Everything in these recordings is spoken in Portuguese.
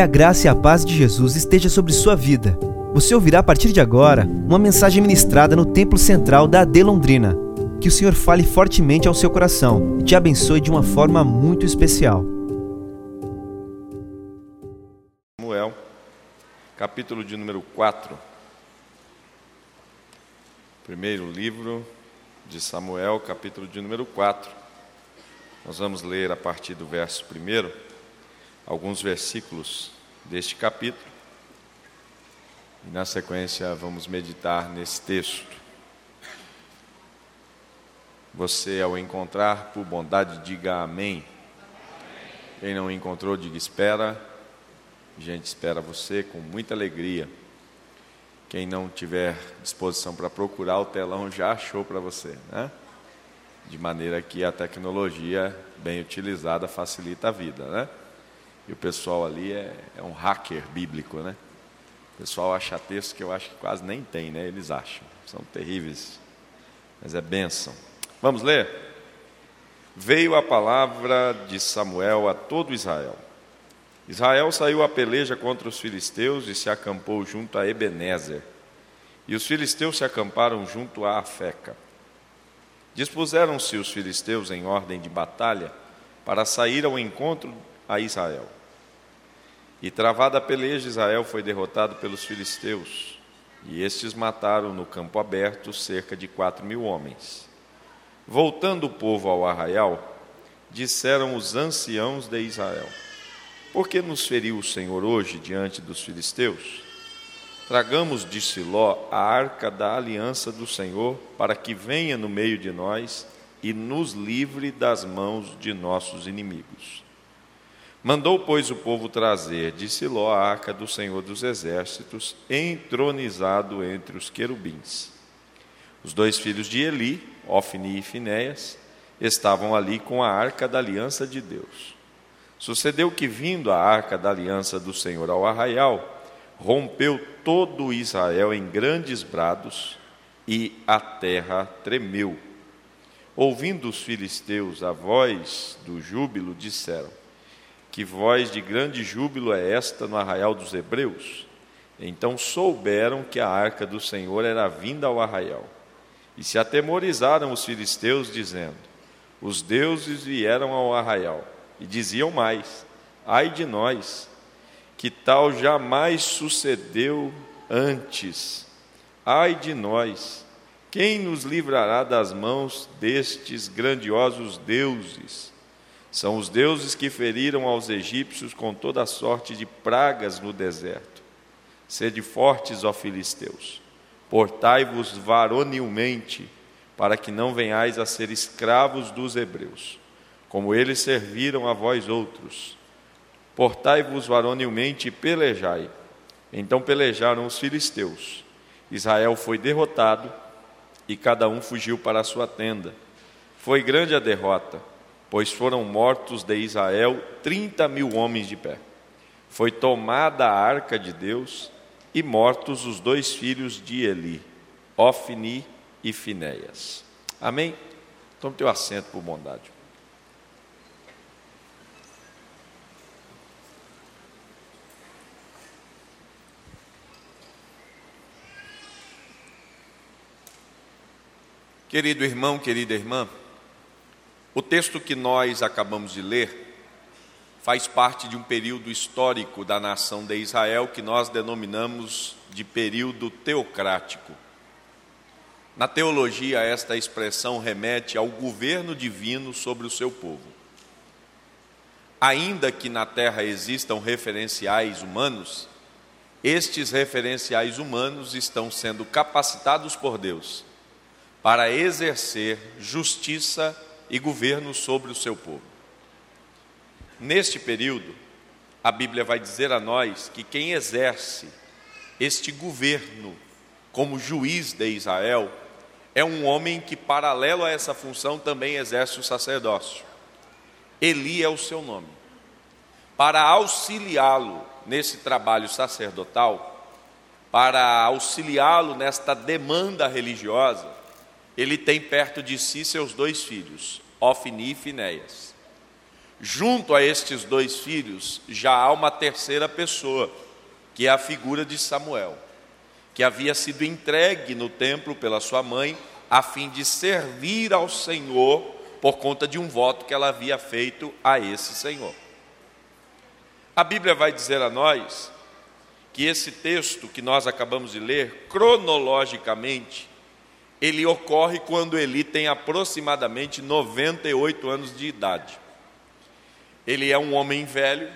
Que a graça e a paz de Jesus esteja sobre sua vida. Você ouvirá a partir de agora uma mensagem ministrada no Templo Central da AD Londrina. Que o Senhor fale fortemente ao seu coração e te abençoe de uma forma muito especial. Samuel, capítulo de número 4. Primeiro livro de Samuel, capítulo de número 4. Nós vamos ler a partir do verso 1 alguns versículos deste capítulo. E na sequência vamos meditar nesse texto. Você, ao encontrar, por bondade, diga amém. Quem não encontrou, diga espera. A gente espera você com muita alegria. Quem não tiver disposição para procurar, o telão já achou para você, né? De maneira que a tecnologia bem utilizada facilita a vida, né? E o pessoal ali é, é um hacker bíblico, né? O pessoal acha texto que eu acho que quase nem tem, né? Eles acham. São terríveis. Mas é bênção. Vamos ler? Veio a palavra de Samuel a todo Israel. Israel saiu a peleja contra os filisteus e se acampou junto a Ebenezer. E os filisteus se acamparam junto a Afeca. Dispuseram-se os filisteus em ordem de batalha para sair ao encontro a Israel. E travada a peleja, Israel foi derrotado pelos filisteus, e estes mataram no campo aberto cerca de quatro mil homens. Voltando o povo ao arraial, disseram os anciãos de Israel: Por que nos feriu o Senhor hoje diante dos filisteus? Tragamos de Siló a arca da aliança do Senhor, para que venha no meio de nós e nos livre das mãos de nossos inimigos. Mandou, pois, o povo trazer de Siló a arca do Senhor dos Exércitos, entronizado entre os querubins. Os dois filhos de Eli, Ofni e Finéias, estavam ali com a arca da aliança de Deus. Sucedeu que, vindo a arca da aliança do Senhor ao arraial, rompeu todo Israel em grandes brados e a terra tremeu. Ouvindo os filisteus a voz do júbilo, disseram: que voz de grande júbilo é esta no arraial dos hebreus? Então souberam que a arca do Senhor era vinda ao arraial. E se atemorizaram os filisteus, dizendo: Os deuses vieram ao arraial. E diziam mais: Ai de nós, que tal jamais sucedeu antes. Ai de nós, quem nos livrará das mãos destes grandiosos deuses? São os deuses que feriram aos egípcios com toda sorte de pragas no deserto. Sede fortes, ó filisteus, portai-vos varonilmente, para que não venhais a ser escravos dos hebreus, como eles serviram a vós outros. Portai-vos varonilmente e pelejai. Então pelejaram os filisteus. Israel foi derrotado e cada um fugiu para a sua tenda. Foi grande a derrota pois foram mortos de Israel trinta mil homens de pé. Foi tomada a arca de Deus e mortos os dois filhos de Eli, Ofni e Finéias. Amém? Tome teu assento por bondade. Querido irmão, querida irmã, o texto que nós acabamos de ler faz parte de um período histórico da nação de Israel que nós denominamos de período teocrático. Na teologia, esta expressão remete ao governo divino sobre o seu povo. Ainda que na terra existam referenciais humanos, estes referenciais humanos estão sendo capacitados por Deus para exercer justiça e governo sobre o seu povo. Neste período, a Bíblia vai dizer a nós que quem exerce este governo como juiz de Israel é um homem que, paralelo a essa função, também exerce o sacerdócio. Eli é o seu nome. Para auxiliá-lo nesse trabalho sacerdotal, para auxiliá-lo nesta demanda religiosa, ele tem perto de si seus dois filhos, Ofni e Finéias. junto a estes dois filhos, já há uma terceira pessoa, que é a figura de Samuel, que havia sido entregue no templo pela sua mãe, a fim de servir ao Senhor por conta de um voto que ela havia feito a esse Senhor. A Bíblia vai dizer a nós que esse texto que nós acabamos de ler, cronologicamente, ele ocorre quando Eli tem aproximadamente 98 anos de idade. Ele é um homem velho,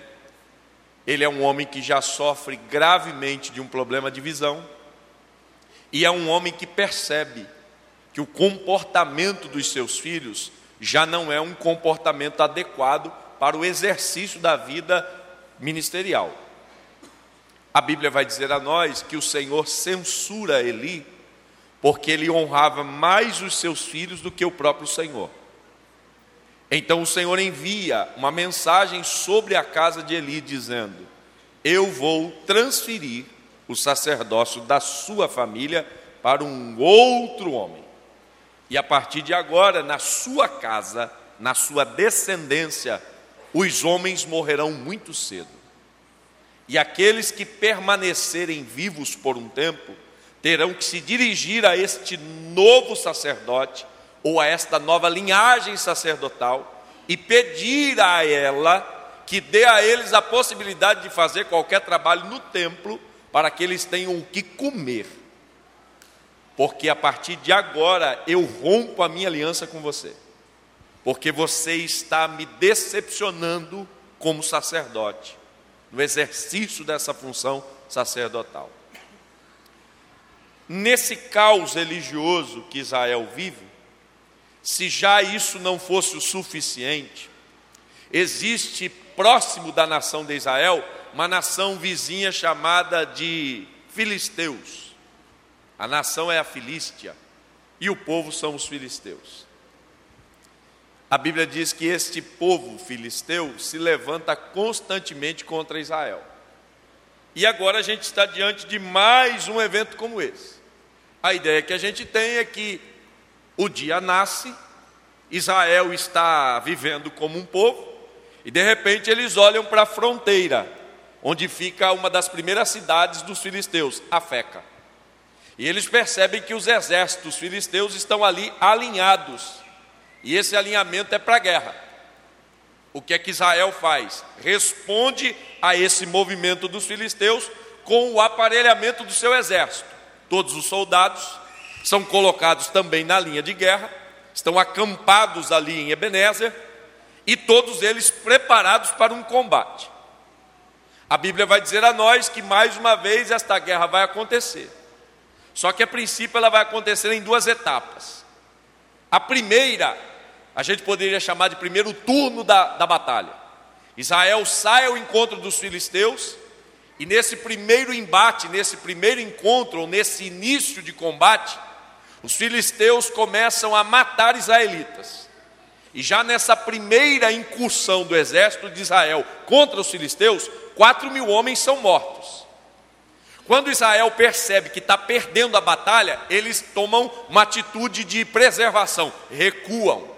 ele é um homem que já sofre gravemente de um problema de visão, e é um homem que percebe que o comportamento dos seus filhos já não é um comportamento adequado para o exercício da vida ministerial. A Bíblia vai dizer a nós que o Senhor censura Eli, porque ele honrava mais os seus filhos do que o próprio Senhor. Então o Senhor envia uma mensagem sobre a casa de Eli, dizendo: Eu vou transferir o sacerdócio da sua família para um outro homem. E a partir de agora, na sua casa, na sua descendência, os homens morrerão muito cedo. E aqueles que permanecerem vivos por um tempo terão que se dirigir a este novo sacerdote ou a esta nova linhagem sacerdotal e pedir a ela que dê a eles a possibilidade de fazer qualquer trabalho no templo para que eles tenham o que comer. Porque a partir de agora eu rompo a minha aliança com você. Porque você está me decepcionando como sacerdote, no exercício dessa função sacerdotal. Nesse caos religioso que Israel vive, se já isso não fosse o suficiente, existe próximo da nação de Israel uma nação vizinha chamada de Filisteus. A nação é a Filístia e o povo são os filisteus. A Bíblia diz que este povo filisteu se levanta constantemente contra Israel. E agora a gente está diante de mais um evento como esse. A ideia que a gente tem é que o dia nasce, Israel está vivendo como um povo, e de repente eles olham para a fronteira, onde fica uma das primeiras cidades dos filisteus, Afeca. E eles percebem que os exércitos filisteus estão ali alinhados, e esse alinhamento é para a guerra. O que é que Israel faz? Responde a esse movimento dos filisteus com o aparelhamento do seu exército. Todos os soldados são colocados também na linha de guerra, estão acampados ali em Ebenezer, e todos eles preparados para um combate. A Bíblia vai dizer a nós que mais uma vez esta guerra vai acontecer. Só que a princípio ela vai acontecer em duas etapas. A primeira, a gente poderia chamar de primeiro turno da, da batalha. Israel sai ao encontro dos filisteus, e nesse primeiro embate, nesse primeiro encontro, ou nesse início de combate, os filisteus começam a matar israelitas. E já nessa primeira incursão do exército de Israel contra os filisteus, quatro mil homens são mortos. Quando Israel percebe que está perdendo a batalha, eles tomam uma atitude de preservação, recuam.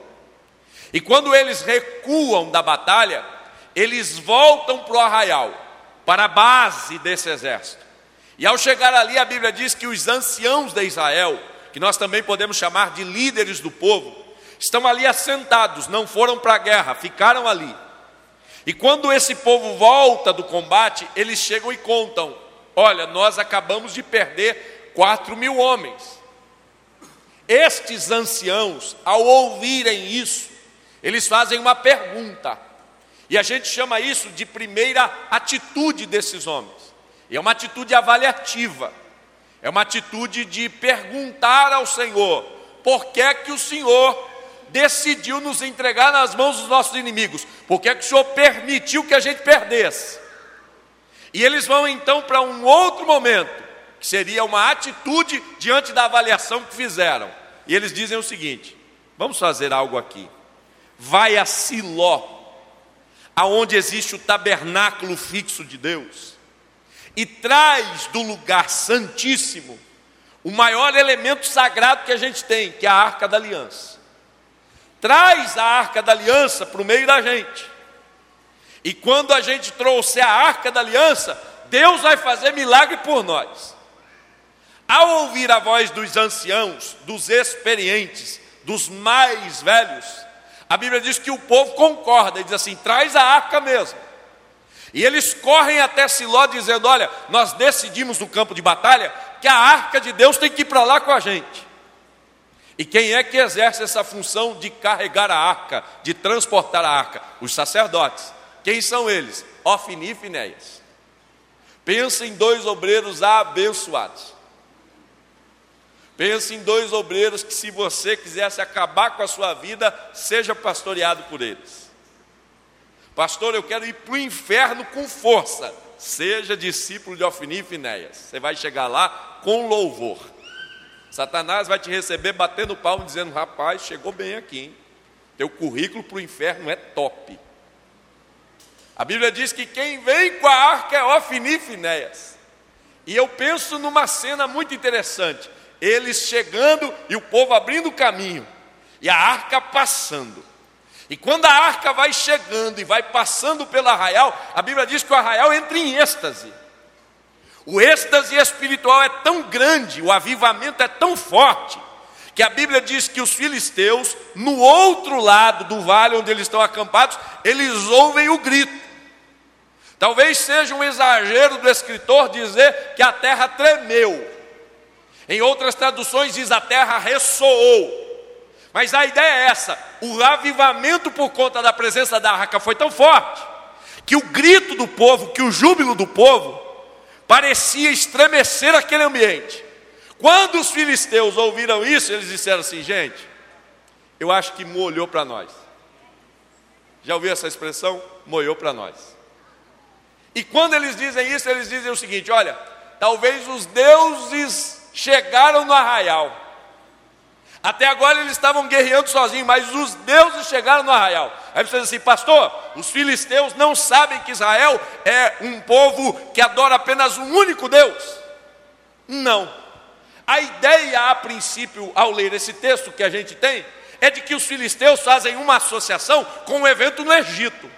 E quando eles recuam da batalha, eles voltam para o arraial, para a base desse exército. E ao chegar ali, a Bíblia diz que os anciãos de Israel, que nós também podemos chamar de líderes do povo, estão ali assentados, não foram para a guerra, ficaram ali. E quando esse povo volta do combate, eles chegam e contam: Olha, nós acabamos de perder quatro mil homens. Estes anciãos, ao ouvirem isso, eles fazem uma pergunta. E a gente chama isso de primeira atitude desses homens. E é uma atitude avaliativa. É uma atitude de perguntar ao Senhor: por que é que o Senhor decidiu nos entregar nas mãos dos nossos inimigos? Por que, é que o Senhor permitiu que a gente perdesse? E eles vão então para um outro momento, que seria uma atitude diante da avaliação que fizeram. E eles dizem o seguinte: vamos fazer algo aqui. Vai a Siló, aonde existe o tabernáculo fixo de Deus, e traz do lugar santíssimo o maior elemento sagrado que a gente tem, que é a arca da aliança traz a arca da aliança para o meio da gente. E quando a gente trouxer a arca da aliança, Deus vai fazer milagre por nós. Ao ouvir a voz dos anciãos, dos experientes, dos mais velhos, a Bíblia diz que o povo concorda e diz assim: traz a arca mesmo. E eles correm até Siló dizendo: Olha, nós decidimos no campo de batalha que a arca de Deus tem que ir para lá com a gente. E quem é que exerce essa função de carregar a arca, de transportar a arca? Os sacerdotes. Quem são eles? Ofni e Finéias. Pensa em dois obreiros abençoados. Pense em dois obreiros que, se você quisesse acabar com a sua vida, seja pastoreado por eles. Pastor, eu quero ir para o inferno com força. Seja discípulo de Ofni e Finéias. Você vai chegar lá com louvor. Satanás vai te receber batendo palmo, dizendo: Rapaz, chegou bem aqui, hein? Teu currículo para o inferno é top. A Bíblia diz que quem vem com a arca é Ofni e Finéias. E eu penso numa cena muito interessante eles chegando e o povo abrindo o caminho, e a arca passando. E quando a arca vai chegando e vai passando pelo arraial, a Bíblia diz que o arraial entra em êxtase. O êxtase espiritual é tão grande, o avivamento é tão forte, que a Bíblia diz que os filisteus, no outro lado do vale onde eles estão acampados, eles ouvem o grito. Talvez seja um exagero do escritor dizer que a terra tremeu, em outras traduções diz a terra ressoou. Mas a ideia é essa: o avivamento por conta da presença da arca foi tão forte que o grito do povo, que o júbilo do povo, parecia estremecer aquele ambiente. Quando os filisteus ouviram isso, eles disseram assim: gente, eu acho que molhou para nós. Já ouviu essa expressão? Molhou para nós. E quando eles dizem isso, eles dizem o seguinte: olha, talvez os deuses chegaram no arraial. Até agora eles estavam guerreando sozinhos, mas os deuses chegaram no arraial. Aí você diz assim, pastor, os filisteus não sabem que Israel é um povo que adora apenas um único Deus? Não. A ideia, a princípio, ao ler esse texto que a gente tem, é de que os filisteus fazem uma associação com um evento no Egito.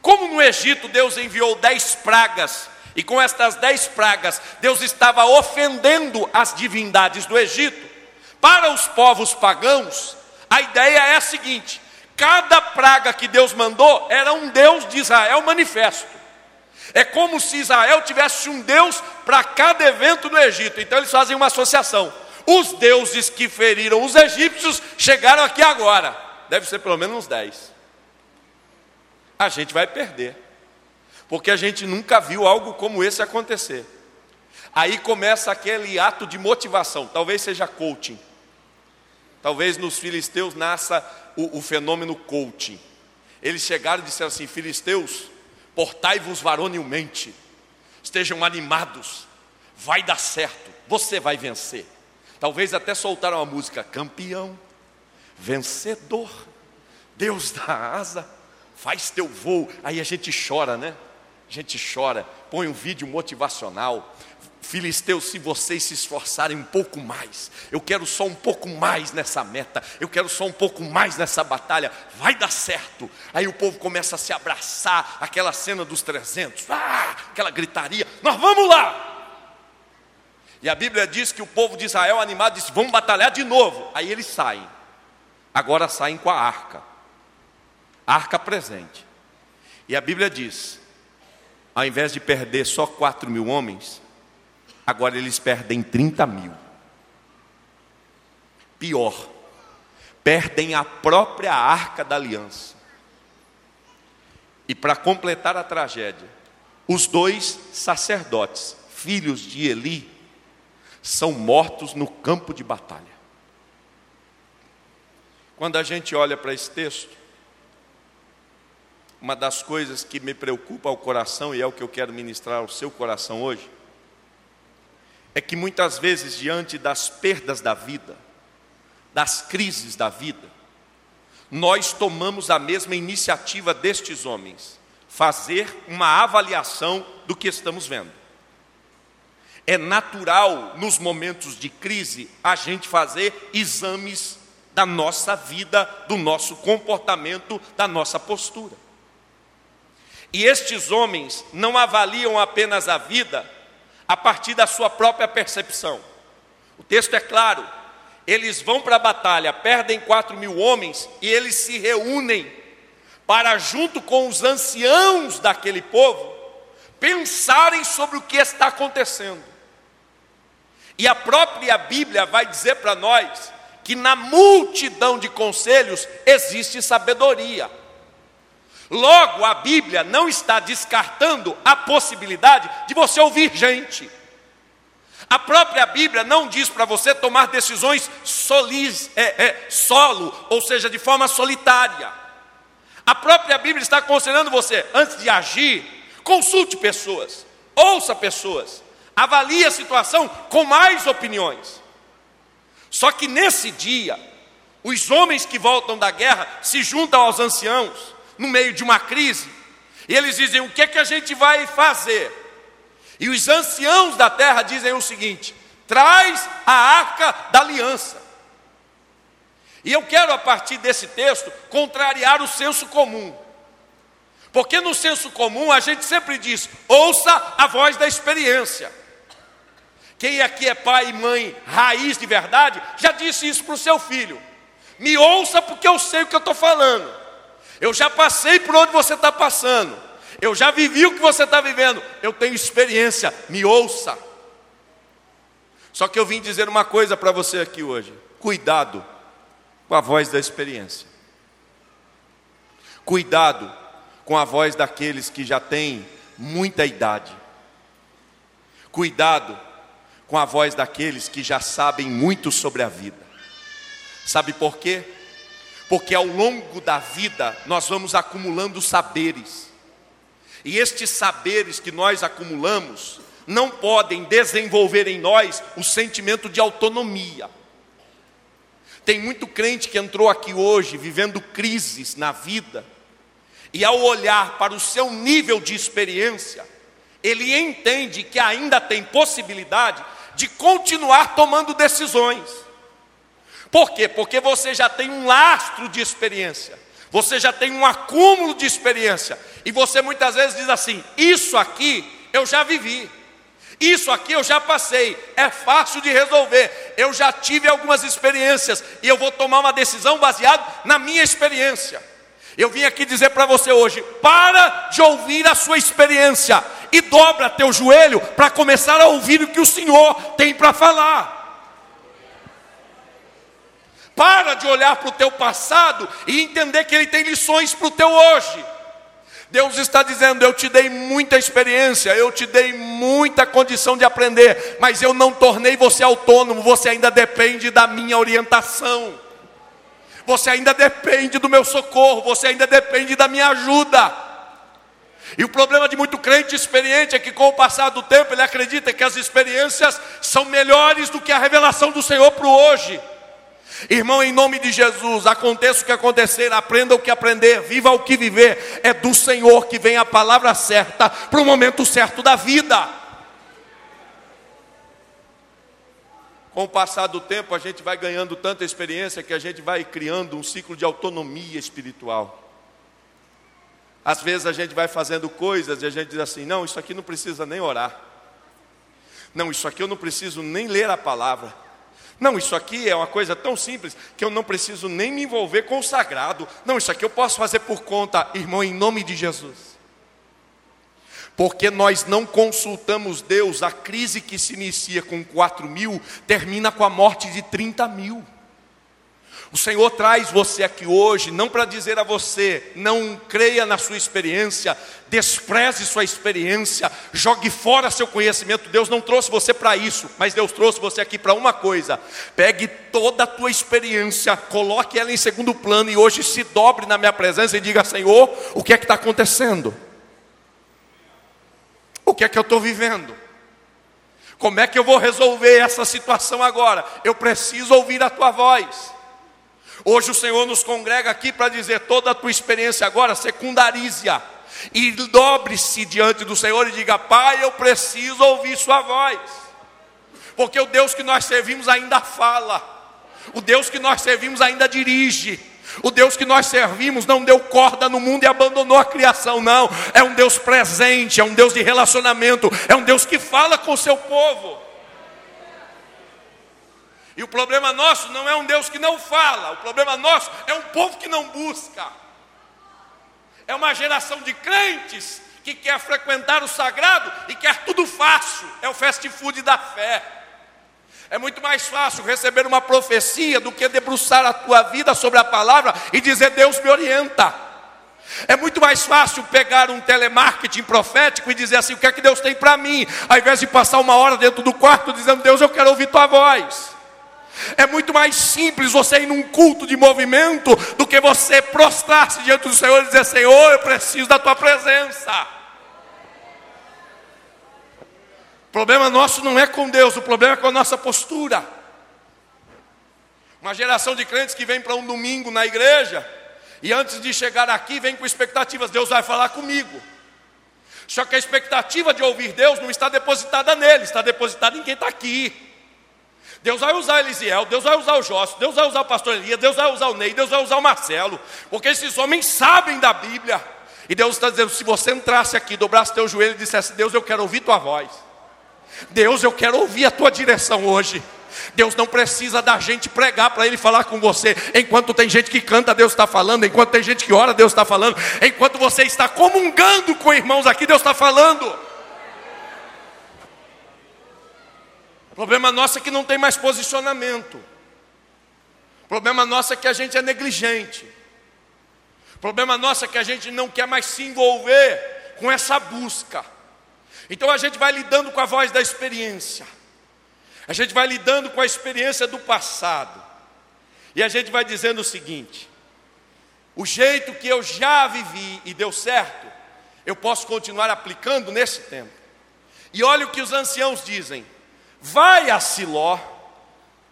Como no Egito Deus enviou dez pragas e com estas dez pragas, Deus estava ofendendo as divindades do Egito. Para os povos pagãos, a ideia é a seguinte: cada praga que Deus mandou era um Deus de Israel manifesto. É como se Israel tivesse um Deus para cada evento no Egito. Então eles fazem uma associação. Os deuses que feriram os egípcios chegaram aqui agora. Deve ser pelo menos uns dez. A gente vai perder porque a gente nunca viu algo como esse acontecer. Aí começa aquele ato de motivação, talvez seja coaching. Talvez nos filisteus nasça o, o fenômeno coaching. Eles chegaram e disseram assim: Filisteus, portai-vos varonilmente, estejam animados, vai dar certo, você vai vencer. Talvez até soltaram a música: campeão, vencedor, Deus da asa, faz teu voo. Aí a gente chora, né? A gente chora, põe um vídeo motivacional. Filisteus, se vocês se esforçarem um pouco mais, eu quero só um pouco mais nessa meta, eu quero só um pouco mais nessa batalha, vai dar certo. Aí o povo começa a se abraçar, aquela cena dos 300, ah, aquela gritaria, nós vamos lá. E a Bíblia diz que o povo de Israel animado disse: vamos batalhar de novo. Aí eles saem, agora saem com a arca, a arca presente. E a Bíblia diz ao invés de perder só 4 mil homens, agora eles perdem 30 mil. Pior, perdem a própria arca da aliança. E para completar a tragédia, os dois sacerdotes, filhos de Eli, são mortos no campo de batalha. Quando a gente olha para esse texto, uma das coisas que me preocupa ao coração e é o que eu quero ministrar ao seu coração hoje, é que muitas vezes, diante das perdas da vida, das crises da vida, nós tomamos a mesma iniciativa destes homens, fazer uma avaliação do que estamos vendo. É natural, nos momentos de crise, a gente fazer exames da nossa vida, do nosso comportamento, da nossa postura. E estes homens não avaliam apenas a vida a partir da sua própria percepção. O texto é claro, eles vão para a batalha, perdem quatro mil homens e eles se reúnem para, junto com os anciãos daquele povo, pensarem sobre o que está acontecendo. E a própria Bíblia vai dizer para nós que na multidão de conselhos existe sabedoria. Logo, a Bíblia não está descartando a possibilidade de você ouvir gente. A própria Bíblia não diz para você tomar decisões solis, é, é, solo, ou seja, de forma solitária. A própria Bíblia está aconselhando você, antes de agir, consulte pessoas, ouça pessoas, avalie a situação com mais opiniões. Só que nesse dia, os homens que voltam da guerra se juntam aos anciãos, no meio de uma crise, e eles dizem: o que é que a gente vai fazer? E os anciãos da terra dizem o seguinte: traz a arca da aliança. E eu quero, a partir desse texto, contrariar o senso comum. Porque no senso comum a gente sempre diz: ouça a voz da experiência. Quem aqui é pai e mãe raiz de verdade, já disse isso para o seu filho: me ouça porque eu sei o que eu estou falando. Eu já passei por onde você está passando. Eu já vivi o que você está vivendo. Eu tenho experiência. Me ouça. Só que eu vim dizer uma coisa para você aqui hoje. Cuidado com a voz da experiência. Cuidado com a voz daqueles que já têm muita idade. Cuidado com a voz daqueles que já sabem muito sobre a vida. Sabe por quê? Porque ao longo da vida nós vamos acumulando saberes. E estes saberes que nós acumulamos não podem desenvolver em nós o sentimento de autonomia. Tem muito crente que entrou aqui hoje vivendo crises na vida, e ao olhar para o seu nível de experiência, ele entende que ainda tem possibilidade de continuar tomando decisões. Por quê? Porque você já tem um lastro de experiência. Você já tem um acúmulo de experiência. E você muitas vezes diz assim: Isso aqui eu já vivi. Isso aqui eu já passei. É fácil de resolver. Eu já tive algumas experiências. E eu vou tomar uma decisão baseada na minha experiência. Eu vim aqui dizer para você hoje: para de ouvir a sua experiência e dobra teu joelho para começar a ouvir o que o Senhor tem para falar. Para de olhar para o teu passado e entender que Ele tem lições para o teu hoje. Deus está dizendo: Eu te dei muita experiência, eu te dei muita condição de aprender, mas eu não tornei você autônomo, você ainda depende da minha orientação, você ainda depende do meu socorro, você ainda depende da minha ajuda. E o problema de muito crente experiente é que, com o passar do tempo, ele acredita que as experiências são melhores do que a revelação do Senhor para o hoje. Irmão, em nome de Jesus, aconteça o que acontecer, aprenda o que aprender, viva o que viver, é do Senhor que vem a palavra certa para o momento certo da vida. Com o passar do tempo, a gente vai ganhando tanta experiência que a gente vai criando um ciclo de autonomia espiritual. Às vezes a gente vai fazendo coisas e a gente diz assim: não, isso aqui não precisa nem orar. Não, isso aqui eu não preciso nem ler a palavra. Não, isso aqui é uma coisa tão simples que eu não preciso nem me envolver com o sagrado. Não, isso aqui eu posso fazer por conta, irmão, em nome de Jesus. Porque nós não consultamos Deus, a crise que se inicia com 4 mil termina com a morte de 30 mil. O Senhor traz você aqui hoje, não para dizer a você, não creia na sua experiência, despreze sua experiência, jogue fora seu conhecimento. Deus não trouxe você para isso, mas Deus trouxe você aqui para uma coisa: pegue toda a tua experiência, coloque ela em segundo plano e hoje se dobre na minha presença e diga: Senhor, o que é que está acontecendo? O que é que eu estou vivendo? Como é que eu vou resolver essa situação agora? Eu preciso ouvir a tua voz. Hoje o Senhor nos congrega aqui para dizer: toda a tua experiência agora secundarize-a e dobre-se diante do Senhor e diga: Pai, eu preciso ouvir Sua voz, porque o Deus que nós servimos ainda fala, o Deus que nós servimos ainda dirige, O Deus que nós servimos não deu corda no mundo e abandonou a criação, não. É um Deus presente, é um Deus de relacionamento, é um Deus que fala com o seu povo. E o problema nosso não é um Deus que não fala, o problema nosso é um povo que não busca. É uma geração de crentes que quer frequentar o sagrado e quer tudo fácil, é o fast food da fé. É muito mais fácil receber uma profecia do que debruçar a tua vida sobre a palavra e dizer: Deus me orienta. É muito mais fácil pegar um telemarketing profético e dizer assim: o que é que Deus tem para mim, ao invés de passar uma hora dentro do quarto dizendo: Deus, eu quero ouvir tua voz. É muito mais simples você ir num culto de movimento do que você prostrar-se diante do Senhor e dizer: Senhor, eu preciso da tua presença. O problema nosso não é com Deus, o problema é com a nossa postura. Uma geração de crentes que vem para um domingo na igreja e antes de chegar aqui vem com expectativas: Deus vai falar comigo. Só que a expectativa de ouvir Deus não está depositada nele, está depositada em quem está aqui. Deus vai usar Elisiel, Deus vai usar o Jócio, Deus vai usar o pastor Elias, Deus vai usar o Ney, Deus vai usar o Marcelo, porque esses homens sabem da Bíblia. E Deus está dizendo: se você entrasse aqui, dobrasse teu joelho e dissesse: Deus, eu quero ouvir tua voz. Deus, eu quero ouvir a tua direção hoje. Deus não precisa da gente pregar para Ele falar com você. Enquanto tem gente que canta, Deus está falando. Enquanto tem gente que ora, Deus está falando. Enquanto você está comungando com irmãos aqui, Deus está falando. Problema nosso é que não tem mais posicionamento. O problema nosso é que a gente é negligente. O problema nosso é que a gente não quer mais se envolver com essa busca. Então a gente vai lidando com a voz da experiência. A gente vai lidando com a experiência do passado. E a gente vai dizendo o seguinte: o jeito que eu já vivi e deu certo, eu posso continuar aplicando nesse tempo. E olha o que os anciãos dizem: vai a Siló,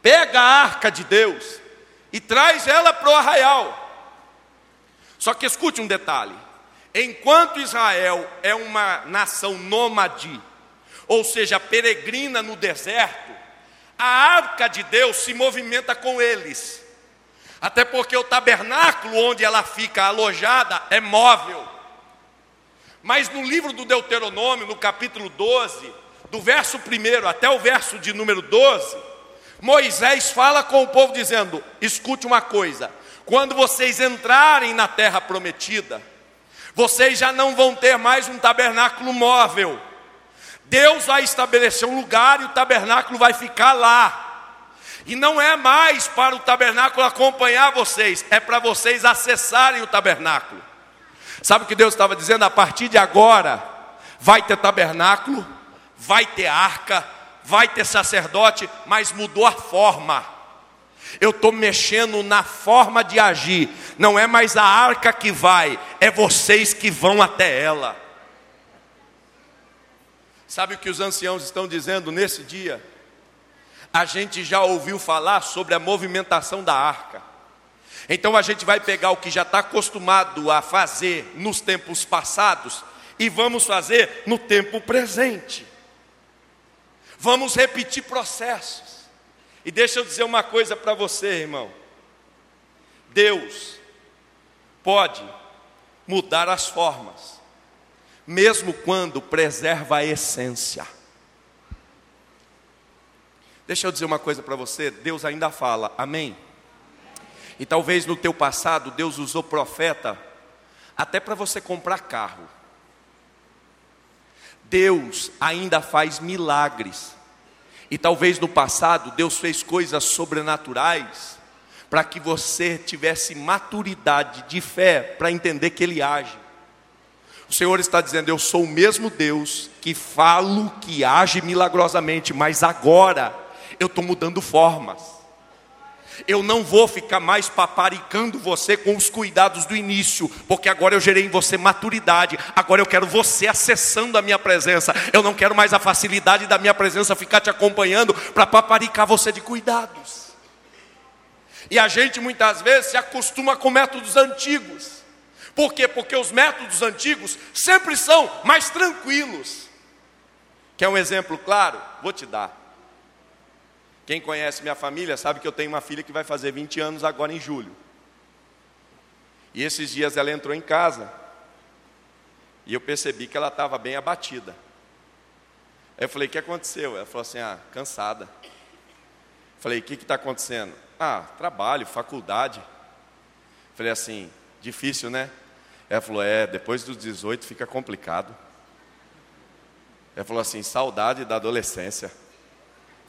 pega a arca de Deus e traz ela para o arraial. Só que escute um detalhe: enquanto Israel é uma nação nômade, ou seja, peregrina no deserto, a arca de Deus se movimenta com eles. Até porque o tabernáculo onde ela fica alojada é móvel. Mas no livro do Deuteronômio, no capítulo 12, do verso 1 até o verso de número 12, Moisés fala com o povo dizendo: escute uma coisa, quando vocês entrarem na terra prometida, vocês já não vão ter mais um tabernáculo móvel. Deus vai estabelecer um lugar e o tabernáculo vai ficar lá. E não é mais para o tabernáculo acompanhar vocês, é para vocês acessarem o tabernáculo. Sabe o que Deus estava dizendo? A partir de agora, vai ter tabernáculo, vai ter arca, vai ter sacerdote, mas mudou a forma. Eu estou mexendo na forma de agir, não é mais a arca que vai, é vocês que vão até ela. Sabe o que os anciãos estão dizendo nesse dia? A gente já ouviu falar sobre a movimentação da arca. Então a gente vai pegar o que já está acostumado a fazer nos tempos passados e vamos fazer no tempo presente. Vamos repetir processos. E deixa eu dizer uma coisa para você, irmão. Deus pode mudar as formas, mesmo quando preserva a essência. Deixa eu dizer uma coisa para você, Deus ainda fala, amém? E talvez no teu passado Deus usou profeta até para você comprar carro. Deus ainda faz milagres. E talvez no passado Deus fez coisas sobrenaturais para que você tivesse maturidade de fé para entender que Ele age. O Senhor está dizendo: Eu sou o mesmo Deus que falo que age milagrosamente, mas agora eu estou mudando formas. Eu não vou ficar mais paparicando você com os cuidados do início, porque agora eu gerei em você maturidade. Agora eu quero você acessando a minha presença. Eu não quero mais a facilidade da minha presença ficar te acompanhando para paparicar você de cuidados. E a gente muitas vezes se acostuma com métodos antigos. Por quê? Porque os métodos antigos sempre são mais tranquilos. Quer um exemplo claro? Vou te dar. Quem conhece minha família sabe que eu tenho uma filha que vai fazer 20 anos agora em julho. E esses dias ela entrou em casa e eu percebi que ela estava bem abatida. Aí eu falei: O que aconteceu? Ela falou assim: Ah, cansada. Falei: O que está acontecendo? Ah, trabalho, faculdade. Falei assim: Difícil, né? Ela falou: É, depois dos 18 fica complicado. Ela falou assim: Saudade da adolescência.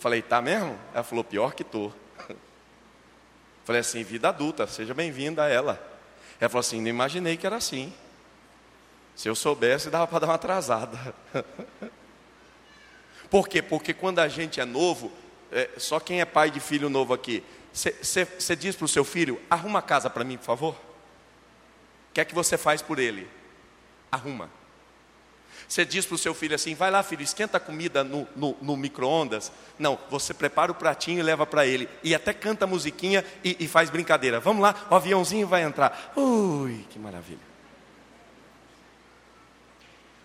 Falei: Tá mesmo? Ela falou: Pior que tô. Falei assim: Vida adulta, seja bem-vinda a ela. Ela falou assim: não imaginei que era assim. Se eu soubesse, dava para dar uma atrasada. Por quê? Porque quando a gente é novo, é, só quem é pai de filho novo aqui, você diz para o seu filho: arruma a casa para mim, por favor. O que é que você faz por ele? Arruma. Você diz para o seu filho assim: vai lá, filho, esquenta a comida no, no, no micro-ondas. Não, você prepara o pratinho e leva para ele. E até canta musiquinha e, e faz brincadeira. Vamos lá, o aviãozinho vai entrar. Ui, que maravilha.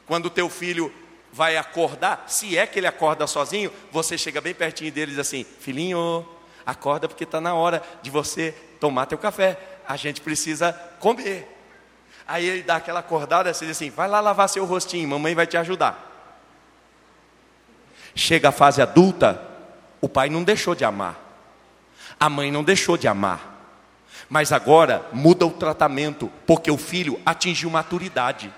Quando o teu filho vai acordar, se é que ele acorda sozinho, você chega bem pertinho dele e diz assim: Filhinho, acorda porque está na hora de você tomar teu café. A gente precisa comer. Aí ele dá aquela acordada, você diz assim: vai lá lavar seu rostinho, mamãe vai te ajudar. Chega a fase adulta, o pai não deixou de amar, a mãe não deixou de amar, mas agora muda o tratamento, porque o filho atingiu maturidade.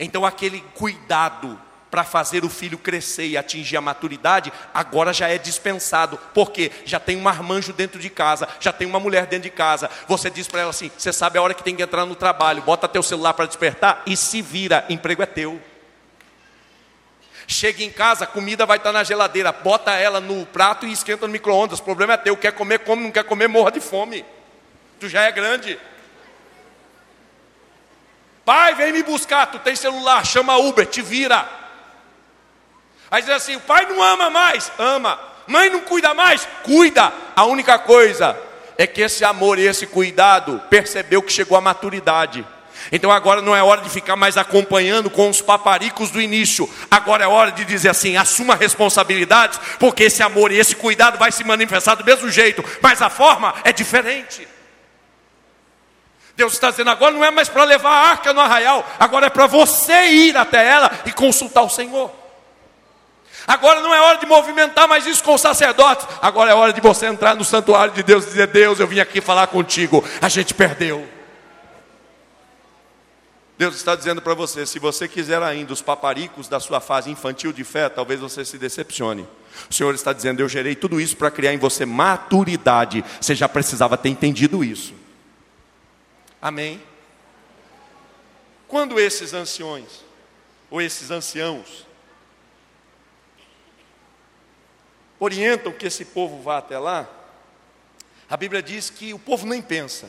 Então aquele cuidado para fazer o filho crescer e atingir a maturidade, agora já é dispensado, porque já tem um marmanjo dentro de casa, já tem uma mulher dentro de casa. Você diz para ela assim: você sabe a hora que tem que entrar no trabalho, bota teu celular para despertar e se vira, emprego é teu. Chega em casa, comida vai estar na geladeira, bota ela no prato e esquenta no micro-ondas. Problema é teu, quer comer, come, não quer comer, morra de fome. Tu já é grande. Pai, vem me buscar, tu tem celular, chama Uber, te vira. Aí diz assim: o pai não ama mais, ama. Mãe não cuida mais, cuida. A única coisa é que esse amor e esse cuidado percebeu que chegou à maturidade. Então agora não é hora de ficar mais acompanhando com os paparicos do início. Agora é hora de dizer assim: assuma responsabilidades, porque esse amor e esse cuidado vai se manifestar do mesmo jeito, mas a forma é diferente. Deus está dizendo agora não é mais para levar a arca no arraial, agora é para você ir até ela e consultar o Senhor. Agora não é hora de movimentar mais isso com os sacerdotes. Agora é hora de você entrar no santuário de Deus e dizer: Deus, eu vim aqui falar contigo. A gente perdeu. Deus está dizendo para você: se você quiser ainda os paparicos da sua fase infantil de fé, talvez você se decepcione. O Senhor está dizendo: eu gerei tudo isso para criar em você maturidade. Você já precisava ter entendido isso. Amém? Quando esses anciões, ou esses anciãos, orientam que esse povo vá até lá, a Bíblia diz que o povo nem pensa,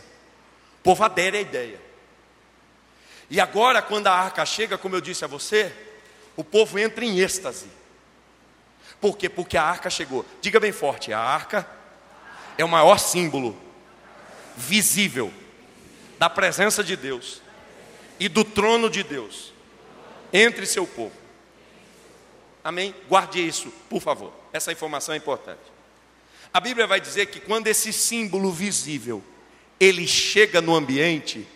o povo adere à ideia. E agora, quando a arca chega, como eu disse a você, o povo entra em êxtase. Por quê? Porque a arca chegou. Diga bem forte: a arca é o maior símbolo visível da presença de Deus e do trono de Deus entre seu povo. Amém? Guarde isso, por favor. Essa informação é importante. A Bíblia vai dizer que quando esse símbolo visível ele chega no ambiente,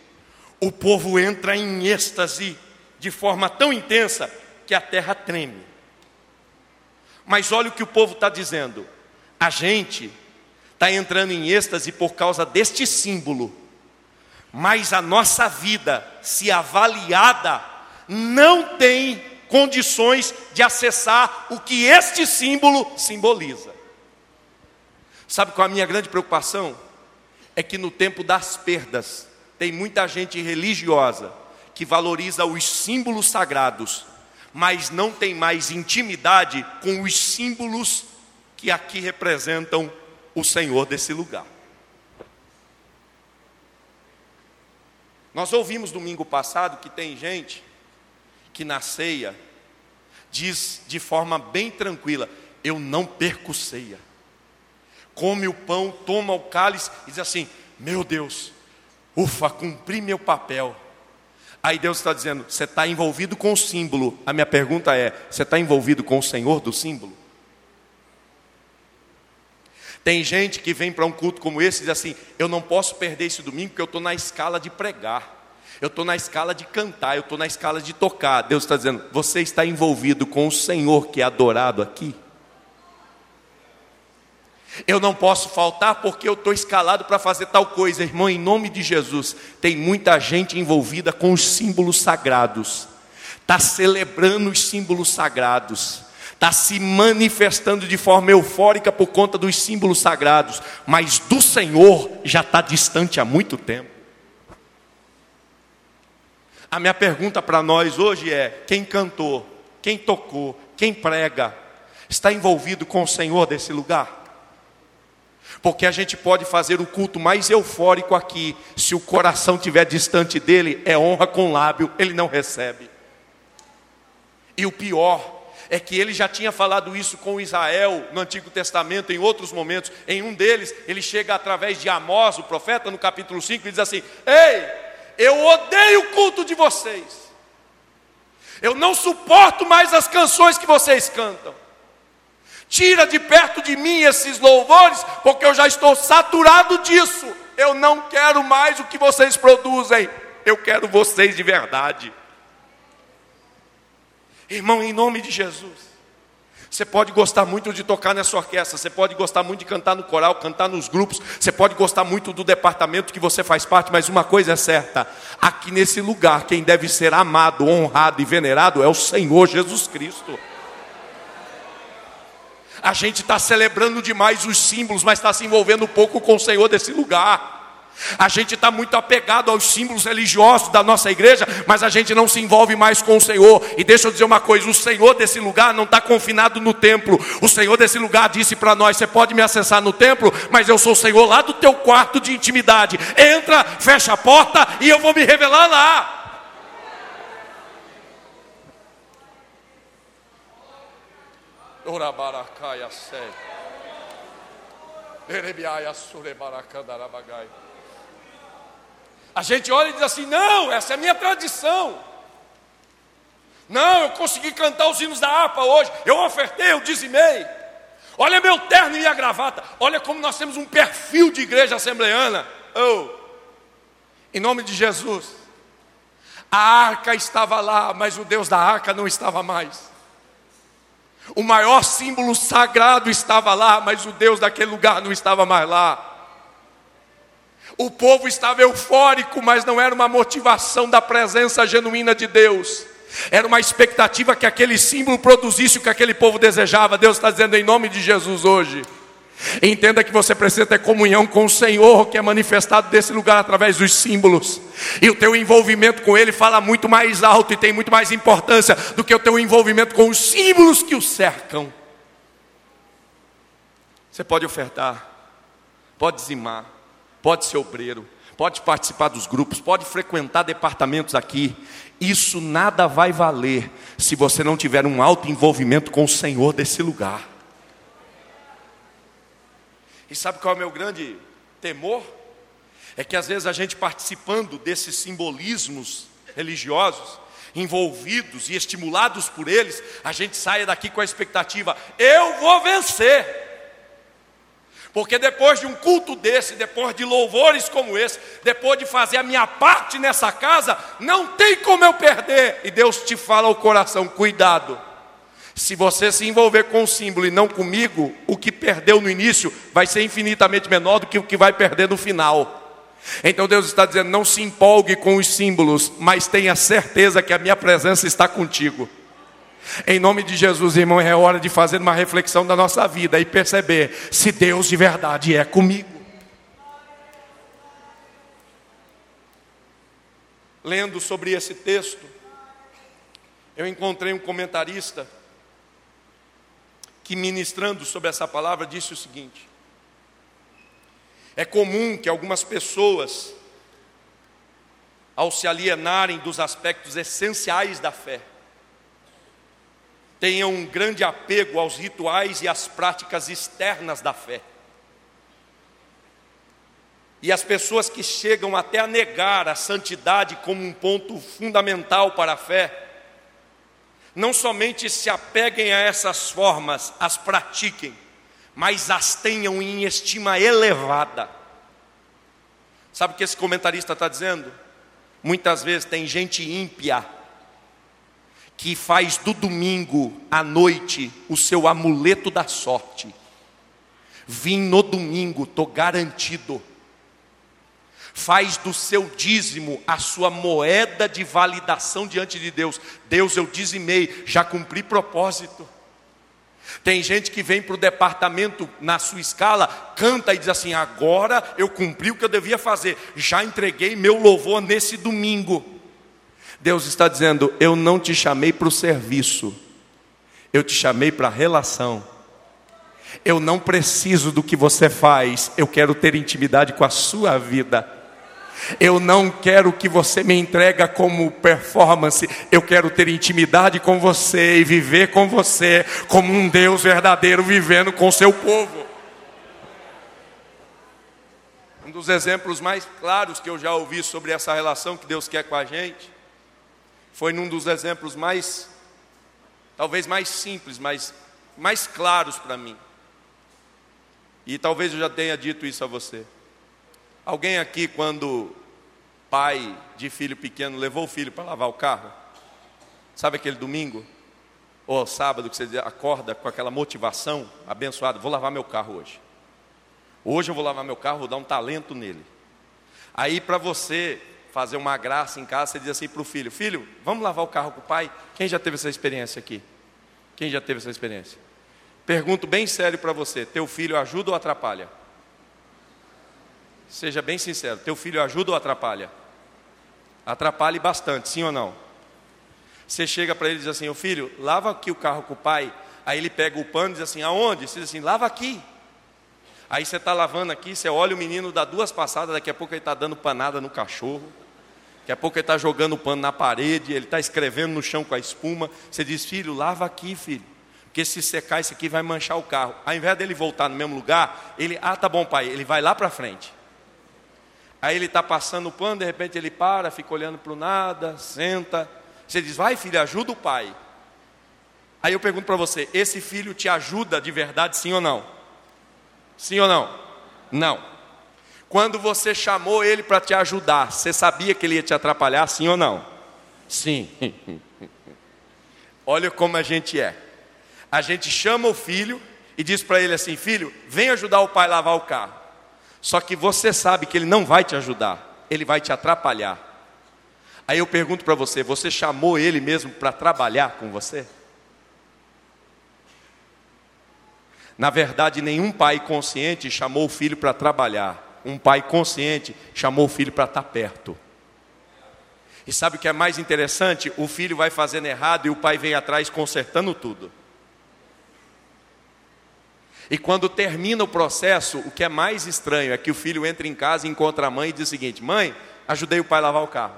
o povo entra em êxtase de forma tão intensa que a terra treme. Mas olha o que o povo está dizendo: a gente está entrando em êxtase por causa deste símbolo, mas a nossa vida, se avaliada, não tem condições de acessar o que este símbolo simboliza. Sabe qual é a minha grande preocupação? É que no tempo das perdas, tem muita gente religiosa que valoriza os símbolos sagrados, mas não tem mais intimidade com os símbolos que aqui representam o Senhor desse lugar. Nós ouvimos domingo passado que tem gente que na ceia diz de forma bem tranquila: Eu não perco ceia. Come o pão, toma o cálice e diz assim: Meu Deus, ufa, cumpri meu papel. Aí Deus está dizendo: Você está envolvido com o símbolo. A minha pergunta é: Você está envolvido com o Senhor do símbolo? Tem gente que vem para um culto como esse e diz assim: Eu não posso perder esse domingo porque eu estou na escala de pregar. Eu estou na escala de cantar, eu estou na escala de tocar. Deus está dizendo: você está envolvido com o Senhor que é adorado aqui? Eu não posso faltar porque eu estou escalado para fazer tal coisa, irmão, em nome de Jesus. Tem muita gente envolvida com os símbolos sagrados, está celebrando os símbolos sagrados, está se manifestando de forma eufórica por conta dos símbolos sagrados, mas do Senhor já está distante há muito tempo. A minha pergunta para nós hoje é: quem cantou, quem tocou, quem prega, está envolvido com o Senhor desse lugar? Porque a gente pode fazer o culto mais eufórico aqui, se o coração estiver distante dele, é honra com lábio, ele não recebe. E o pior é que ele já tinha falado isso com Israel no Antigo Testamento, em outros momentos. Em um deles, ele chega através de Amós, o profeta, no capítulo 5, e diz assim: Ei, eu odeio o culto de vocês. Eu não suporto mais as canções que vocês cantam. Tira de perto de mim esses louvores, porque eu já estou saturado disso. Eu não quero mais o que vocês produzem. Eu quero vocês de verdade. Irmão, em nome de Jesus. Você pode gostar muito de tocar nessa orquestra, você pode gostar muito de cantar no coral, cantar nos grupos, você pode gostar muito do departamento que você faz parte, mas uma coisa é certa: aqui nesse lugar, quem deve ser amado, honrado e venerado é o Senhor Jesus Cristo. A gente está celebrando demais os símbolos, mas está se envolvendo pouco com o Senhor desse lugar. A gente está muito apegado aos símbolos religiosos da nossa igreja, mas a gente não se envolve mais com o Senhor. E deixa eu dizer uma coisa: o Senhor desse lugar não está confinado no templo. O Senhor desse lugar disse para nós: você pode me acessar no templo, mas eu sou o Senhor lá do teu quarto de intimidade. Entra, fecha a porta e eu vou me revelar lá. Orabaracaia sei. A gente olha e diz assim: não, essa é a minha tradição. Não, eu consegui cantar os hinos da harpa hoje. Eu ofertei, eu dizimei. Olha meu terno e a gravata. Olha como nós temos um perfil de igreja assembleana. Oh, em nome de Jesus. A arca estava lá, mas o Deus da arca não estava mais. O maior símbolo sagrado estava lá, mas o Deus daquele lugar não estava mais lá. O povo estava eufórico, mas não era uma motivação da presença genuína de Deus. Era uma expectativa que aquele símbolo produzisse o que aquele povo desejava. Deus está dizendo em nome de Jesus hoje. Entenda que você precisa ter comunhão com o Senhor, que é manifestado desse lugar através dos símbolos. E o teu envolvimento com Ele fala muito mais alto e tem muito mais importância do que o teu envolvimento com os símbolos que o cercam. Você pode ofertar, pode dizimar, pode ser obreiro, pode participar dos grupos, pode frequentar departamentos aqui. Isso nada vai valer se você não tiver um alto envolvimento com o Senhor desse lugar. E sabe qual é o meu grande temor? É que às vezes a gente participando desses simbolismos religiosos, envolvidos e estimulados por eles, a gente saia daqui com a expectativa: eu vou vencer. Porque depois de um culto desse, depois de louvores como esse, depois de fazer a minha parte nessa casa, não tem como eu perder. E Deus te fala ao coração: cuidado se você se envolver com o símbolo e não comigo, o que perdeu no início vai ser infinitamente menor do que o que vai perder no final. Então Deus está dizendo: não se empolgue com os símbolos, mas tenha certeza que a minha presença está contigo. Em nome de Jesus, irmão, é hora de fazer uma reflexão da nossa vida e perceber se Deus de verdade é comigo. Lendo sobre esse texto, eu encontrei um comentarista que ministrando sobre essa palavra disse o seguinte: É comum que algumas pessoas, ao se alienarem dos aspectos essenciais da fé, tenham um grande apego aos rituais e às práticas externas da fé. E as pessoas que chegam até a negar a santidade como um ponto fundamental para a fé, não somente se apeguem a essas formas, as pratiquem, mas as tenham em estima elevada. Sabe o que esse comentarista está dizendo? Muitas vezes tem gente ímpia que faz do domingo à noite o seu amuleto da sorte. Vim no domingo, estou garantido. Faz do seu dízimo a sua moeda de validação diante de Deus. Deus, eu dizimei, já cumpri propósito. Tem gente que vem para o departamento na sua escala, canta e diz assim: agora eu cumpri o que eu devia fazer, já entreguei meu louvor nesse domingo. Deus está dizendo: eu não te chamei para o serviço, eu te chamei para a relação. Eu não preciso do que você faz, eu quero ter intimidade com a sua vida. Eu não quero que você me entregue como performance, eu quero ter intimidade com você e viver com você como um Deus verdadeiro vivendo com seu povo. Um dos exemplos mais claros que eu já ouvi sobre essa relação que Deus quer com a gente foi num dos exemplos mais talvez mais simples, mas mais claros para mim. E talvez eu já tenha dito isso a você. Alguém aqui, quando pai de filho pequeno levou o filho para lavar o carro? Sabe aquele domingo? Ou sábado que você acorda com aquela motivação abençoada: vou lavar meu carro hoje. Hoje eu vou lavar meu carro, vou dar um talento nele. Aí, para você fazer uma graça em casa, você diz assim para o filho: Filho, vamos lavar o carro com o pai? Quem já teve essa experiência aqui? Quem já teve essa experiência? Pergunto bem sério para você: teu filho ajuda ou atrapalha? Seja bem sincero: teu filho ajuda ou atrapalha? Atrapalha bastante, sim ou não? Você chega para ele e diz assim: Ô filho, lava aqui o carro com o pai. Aí ele pega o pano e diz assim: Aonde? Você diz assim: Lava aqui. Aí você está lavando aqui, você olha o menino, dá duas passadas, daqui a pouco ele está dando panada no cachorro. Daqui a pouco ele está jogando o pano na parede, ele está escrevendo no chão com a espuma. Você diz, filho, lava aqui, filho. Porque se secar isso aqui vai manchar o carro. Ao invés dele voltar no mesmo lugar, ele, ah, tá bom, pai, ele vai lá para frente. Aí ele está passando o pano, de repente ele para, fica olhando para o nada, senta. Você diz, vai filho, ajuda o pai. Aí eu pergunto para você, esse filho te ajuda de verdade, sim ou não? Sim ou não? Não. Quando você chamou ele para te ajudar, você sabia que ele ia te atrapalhar, sim ou não? Sim. Olha como a gente é. A gente chama o filho e diz para ele assim: Filho, vem ajudar o pai a lavar o carro. Só que você sabe que ele não vai te ajudar, ele vai te atrapalhar. Aí eu pergunto para você: você chamou ele mesmo para trabalhar com você? Na verdade, nenhum pai consciente chamou o filho para trabalhar. Um pai consciente chamou o filho para estar tá perto. E sabe o que é mais interessante? O filho vai fazendo errado e o pai vem atrás consertando tudo. E quando termina o processo, o que é mais estranho é que o filho entra em casa encontra a mãe e diz o seguinte: Mãe, ajudei o pai a lavar o carro.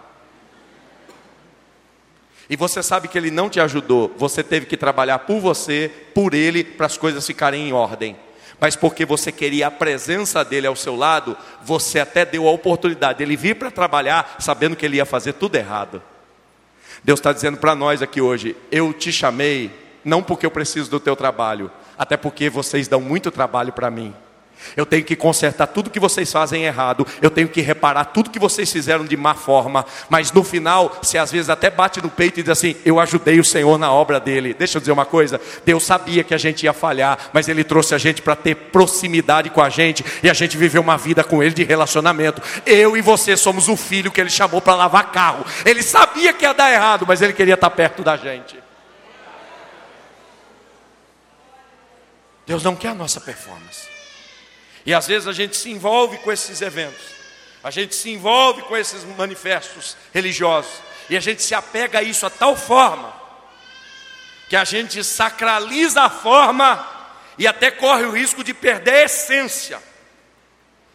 E você sabe que ele não te ajudou, você teve que trabalhar por você, por ele, para as coisas ficarem em ordem. Mas porque você queria a presença dele ao seu lado, você até deu a oportunidade dele vir para trabalhar, sabendo que ele ia fazer tudo errado. Deus está dizendo para nós aqui hoje: eu te chamei, não porque eu preciso do teu trabalho, até porque vocês dão muito trabalho para mim. Eu tenho que consertar tudo que vocês fazem errado. Eu tenho que reparar tudo que vocês fizeram de má forma. Mas no final, se às vezes até bate no peito e diz assim: Eu ajudei o Senhor na obra dele. Deixa eu dizer uma coisa: Deus sabia que a gente ia falhar, mas Ele trouxe a gente para ter proximidade com a gente e a gente viver uma vida com Ele de relacionamento. Eu e você somos o filho que Ele chamou para lavar carro. Ele sabia que ia dar errado, mas Ele queria estar perto da gente. Deus não quer a nossa performance. E às vezes a gente se envolve com esses eventos, a gente se envolve com esses manifestos religiosos, e a gente se apega a isso a tal forma, que a gente sacraliza a forma e até corre o risco de perder a essência.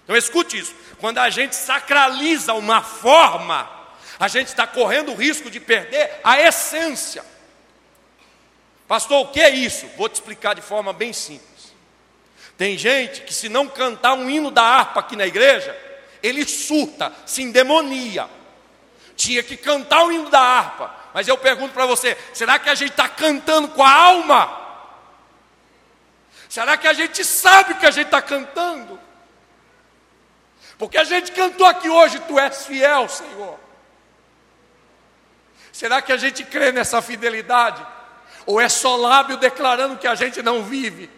Então escute isso: quando a gente sacraliza uma forma, a gente está correndo o risco de perder a essência. Pastor, o que é isso? Vou te explicar de forma bem simples. Tem gente que, se não cantar um hino da harpa aqui na igreja, ele surta, se endemonia. Tinha que cantar o hino da harpa. Mas eu pergunto para você: será que a gente está cantando com a alma? Será que a gente sabe o que a gente está cantando? Porque a gente cantou aqui hoje, Tu és fiel, Senhor. Será que a gente crê nessa fidelidade? Ou é só lábio declarando que a gente não vive?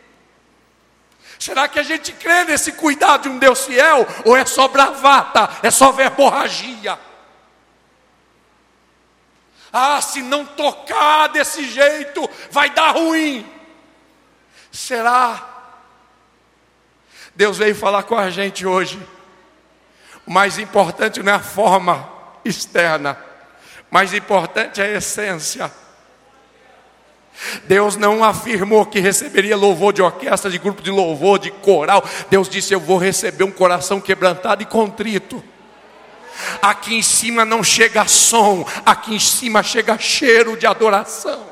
Será que a gente crê nesse cuidado de um Deus fiel? Ou é só bravata, é só verborragia? Ah, se não tocar desse jeito, vai dar ruim. Será? Deus veio falar com a gente hoje. O mais importante não é a forma externa, mais importante é a essência. Deus não afirmou que receberia louvor de orquestra, de grupo de louvor, de coral. Deus disse: Eu vou receber um coração quebrantado e contrito. Aqui em cima não chega som, aqui em cima chega cheiro de adoração.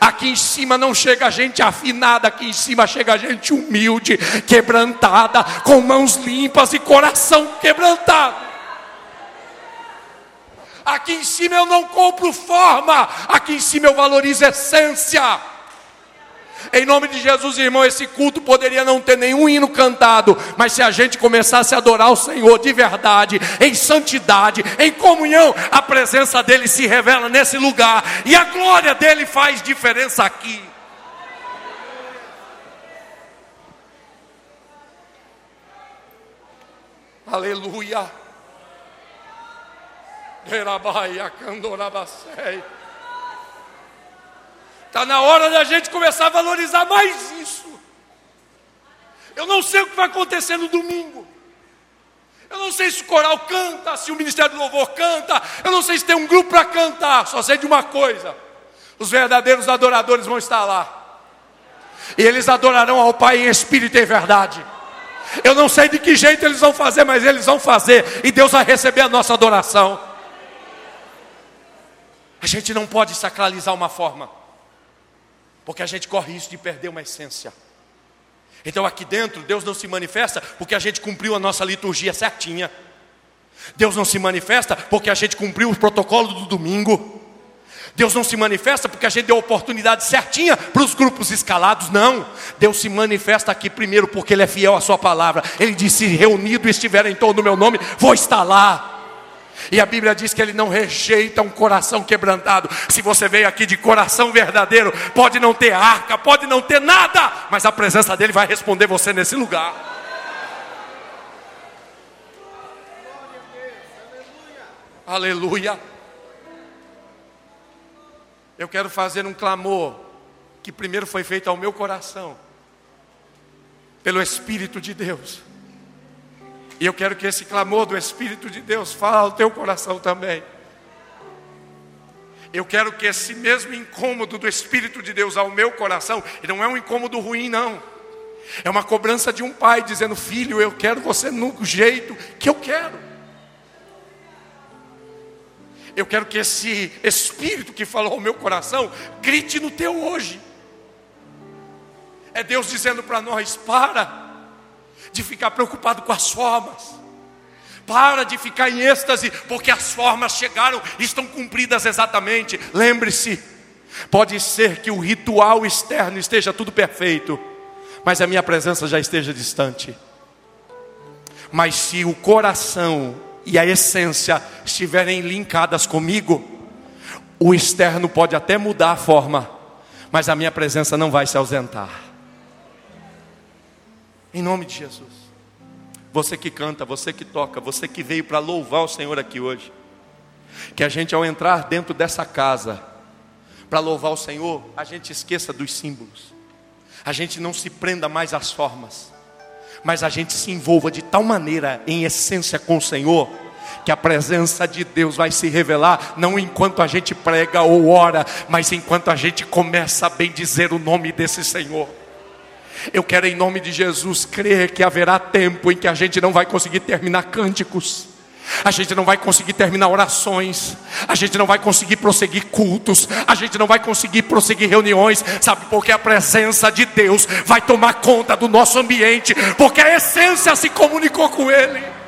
Aqui em cima não chega gente afinada, aqui em cima chega gente humilde, quebrantada, com mãos limpas e coração quebrantado. Aqui em cima eu não compro forma, aqui em cima eu valorizo essência. Em nome de Jesus, irmão, esse culto poderia não ter nenhum hino cantado, mas se a gente começasse a adorar o Senhor de verdade, em santidade, em comunhão, a presença dele se revela nesse lugar e a glória dele faz diferença aqui. Aleluia. Está na hora da gente começar a valorizar mais isso. Eu não sei o que vai acontecer no domingo. Eu não sei se o coral canta, se o Ministério do Louvor canta. Eu não sei se tem um grupo para cantar. Só sei de uma coisa: os verdadeiros adoradores vão estar lá. E eles adorarão ao Pai em espírito e em verdade. Eu não sei de que jeito eles vão fazer, mas eles vão fazer. E Deus vai receber a nossa adoração. A gente não pode sacralizar uma forma, porque a gente corre risco de perder uma essência. Então aqui dentro, Deus não se manifesta porque a gente cumpriu a nossa liturgia certinha. Deus não se manifesta porque a gente cumpriu o protocolo do domingo. Deus não se manifesta porque a gente deu a oportunidade certinha para os grupos escalados, não. Deus se manifesta aqui primeiro porque Ele é fiel à Sua palavra. Ele disse: reunido estiverem em torno do meu nome, vou estar lá. E a Bíblia diz que ele não rejeita um coração quebrantado. Se você veio aqui de coração verdadeiro, pode não ter arca, pode não ter nada, mas a presença dele vai responder você nesse lugar. Aleluia. Eu quero fazer um clamor que primeiro foi feito ao meu coração, pelo Espírito de Deus. E eu quero que esse clamor do Espírito de Deus fale ao teu coração também. Eu quero que esse mesmo incômodo do Espírito de Deus ao meu coração, e não é um incômodo ruim, não. É uma cobrança de um pai dizendo: Filho, eu quero você no jeito que eu quero. Eu quero que esse Espírito que falou ao meu coração grite no teu hoje. É Deus dizendo para nós: Para de ficar preocupado com as formas. Para de ficar em êxtase, porque as formas chegaram estão cumpridas exatamente. Lembre-se, pode ser que o ritual externo esteja tudo perfeito, mas a minha presença já esteja distante. Mas se o coração e a essência estiverem linkadas comigo, o externo pode até mudar a forma, mas a minha presença não vai se ausentar. Em nome de Jesus. Você que canta, você que toca, você que veio para louvar o Senhor aqui hoje. Que a gente, ao entrar dentro dessa casa, para louvar o Senhor, a gente esqueça dos símbolos. A gente não se prenda mais às formas. Mas a gente se envolva de tal maneira em essência com o Senhor, que a presença de Deus vai se revelar, não enquanto a gente prega ou ora, mas enquanto a gente começa a bendizer o nome desse Senhor. Eu quero, em nome de Jesus, crer que haverá tempo em que a gente não vai conseguir terminar cânticos. A gente não vai conseguir terminar orações, a gente não vai conseguir prosseguir cultos, a gente não vai conseguir prosseguir reuniões, sabe? Porque a presença de Deus vai tomar conta do nosso ambiente, porque a essência se comunicou com Ele.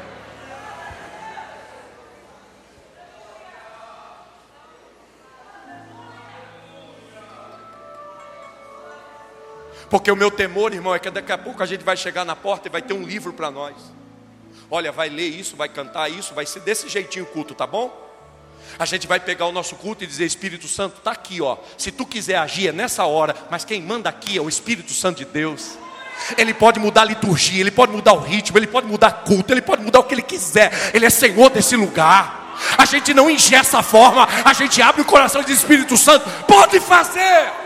Porque o meu temor, irmão, é que daqui a pouco a gente vai chegar na porta e vai ter um livro para nós. Olha, vai ler isso, vai cantar isso, vai ser desse jeitinho o culto, tá bom? A gente vai pegar o nosso culto e dizer: Espírito Santo, está aqui, ó. Se tu quiser agir é nessa hora, mas quem manda aqui é o Espírito Santo de Deus. Ele pode mudar a liturgia, ele pode mudar o ritmo, ele pode mudar culto, ele pode mudar o que ele quiser. Ele é Senhor desse lugar. A gente não ingessa a forma, a gente abre o coração de Espírito Santo. Pode fazer.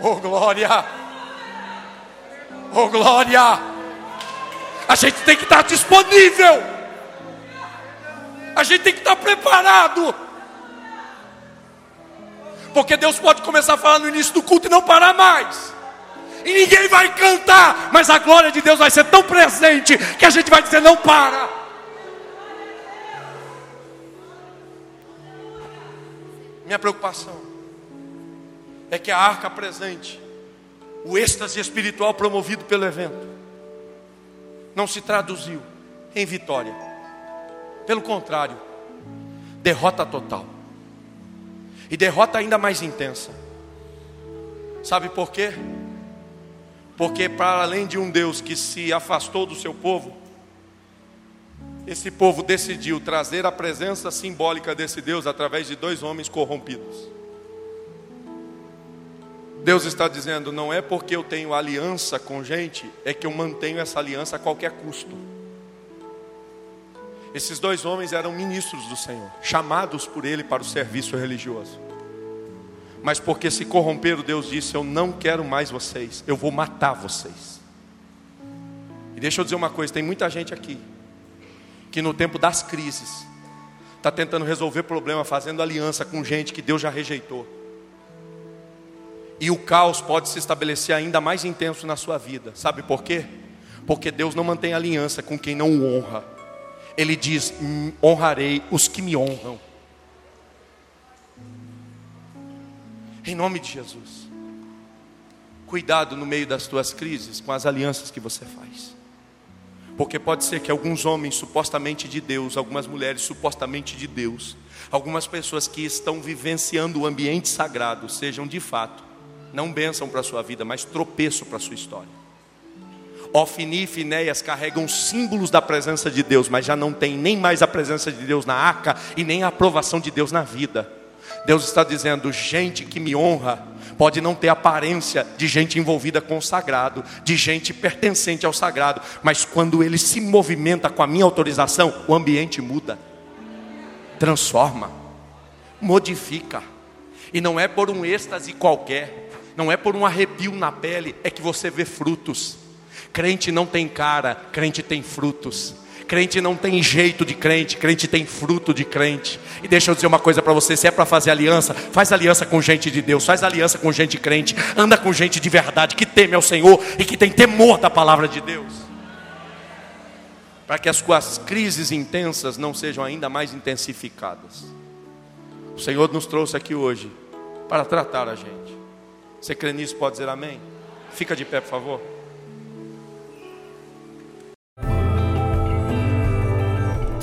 Oh glória! Oh glória! A gente tem que estar disponível. A gente tem que estar preparado. Porque Deus pode começar a falar no início do culto e não parar mais. E ninguém vai cantar, mas a glória de Deus vai ser tão presente que a gente vai dizer: não para. Minha preocupação é que a arca presente, o êxtase espiritual promovido pelo evento, não se traduziu em vitória. Pelo contrário, derrota total. E derrota ainda mais intensa. Sabe por quê? Porque, para além de um Deus que se afastou do seu povo, esse povo decidiu trazer a presença simbólica desse Deus através de dois homens corrompidos. Deus está dizendo: não é porque eu tenho aliança com gente, é que eu mantenho essa aliança a qualquer custo. Esses dois homens eram ministros do Senhor, chamados por Ele para o serviço religioso. Mas porque se corromperam, Deus disse: Eu não quero mais vocês, eu vou matar vocês. E deixa eu dizer uma coisa: tem muita gente aqui que no tempo das crises está tentando resolver problema, fazendo aliança com gente que Deus já rejeitou. E o caos pode se estabelecer ainda mais intenso na sua vida. Sabe por quê? Porque Deus não mantém aliança com quem não o honra. Ele diz: hum, honrarei os que me honram. Em nome de Jesus. Cuidado no meio das tuas crises com as alianças que você faz. Porque pode ser que alguns homens supostamente de Deus, algumas mulheres supostamente de Deus, algumas pessoas que estão vivenciando o ambiente sagrado, sejam de fato, não bênção para a sua vida, mas tropeço para a sua história. Ofni e Finéias carregam símbolos da presença de Deus, mas já não tem nem mais a presença de Deus na arca e nem a aprovação de Deus na vida. Deus está dizendo: gente que me honra pode não ter aparência de gente envolvida com o sagrado, de gente pertencente ao sagrado, mas quando ele se movimenta com a minha autorização, o ambiente muda, transforma, modifica, e não é por um êxtase qualquer, não é por um arrepio na pele, é que você vê frutos. Crente não tem cara, crente tem frutos. Crente não tem jeito de crente, crente tem fruto de crente. E deixa eu dizer uma coisa para você: se é para fazer aliança, faz aliança com gente de Deus, faz aliança com gente crente, anda com gente de verdade, que teme ao Senhor e que tem temor da palavra de Deus. Para que as suas crises intensas não sejam ainda mais intensificadas. O Senhor nos trouxe aqui hoje para tratar a gente. Você crê nisso? Pode dizer amém? Fica de pé, por favor.